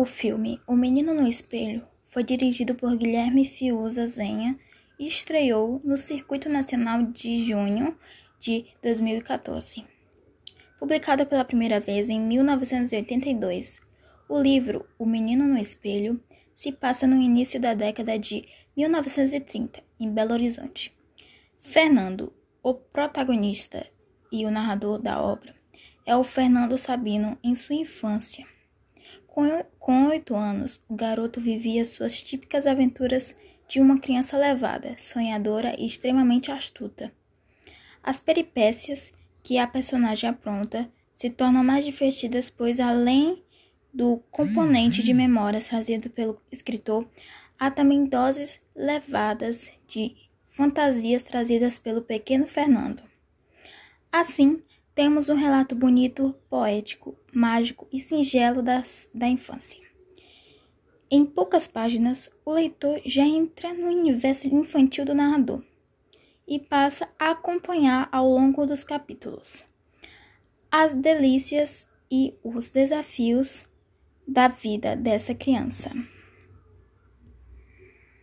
O filme O Menino no Espelho foi dirigido por Guilherme Fiuza Zenha e estreou no Circuito Nacional de junho de 2014. Publicado pela primeira vez em 1982, o livro O Menino no Espelho se passa no início da década de 1930, em Belo Horizonte. Fernando, o protagonista e o narrador da obra, é o Fernando Sabino em sua infância. Com oito anos, o garoto vivia suas típicas aventuras de uma criança levada, sonhadora e extremamente astuta. As peripécias que a personagem apronta se tornam mais divertidas, pois além do componente de memórias trazido pelo escritor, há também doses levadas de fantasias trazidas pelo pequeno Fernando. Assim, temos um relato bonito, poético, mágico e singelo das, da infância. Em poucas páginas, o leitor já entra no universo infantil do narrador e passa a acompanhar ao longo dos capítulos as delícias e os desafios da vida dessa criança.